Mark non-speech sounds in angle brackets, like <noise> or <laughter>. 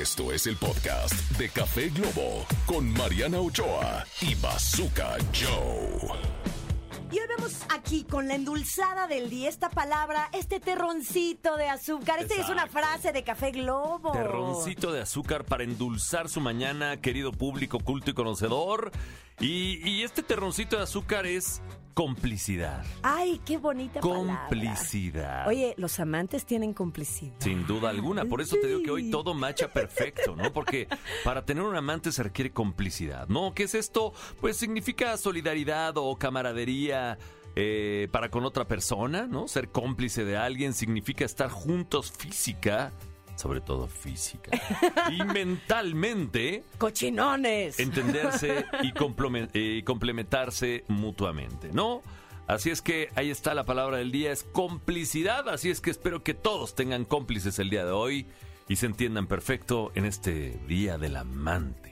Esto es el podcast de Café Globo con Mariana Ochoa y Bazooka Joe. Y hoy vemos aquí con la endulzada del día esta palabra, este terroncito de azúcar. Esta es una frase de Café Globo. Terroncito de azúcar para endulzar su mañana, querido público culto y conocedor. Y, y este terroncito de azúcar es complicidad. Ay, qué bonita palabra. Complicidad. Oye, los amantes tienen complicidad. Sin duda alguna. Por eso te digo que hoy todo macha perfecto, ¿no? Porque para tener un amante se requiere complicidad, ¿no? ¿Qué es esto? Pues significa solidaridad o camaradería. eh, para con otra persona, ¿no? Ser cómplice de alguien significa estar juntos física, sobre todo física, <laughs> y mentalmente, Cochinones. entenderse y, <laughs> eh, complementarse mutuamente, ¿no? Así es que ahí está la palabra del día, es complicidad, así es que espero que todos tengan cómplices el día de hoy y se entiendan perfecto en este Día del Amante.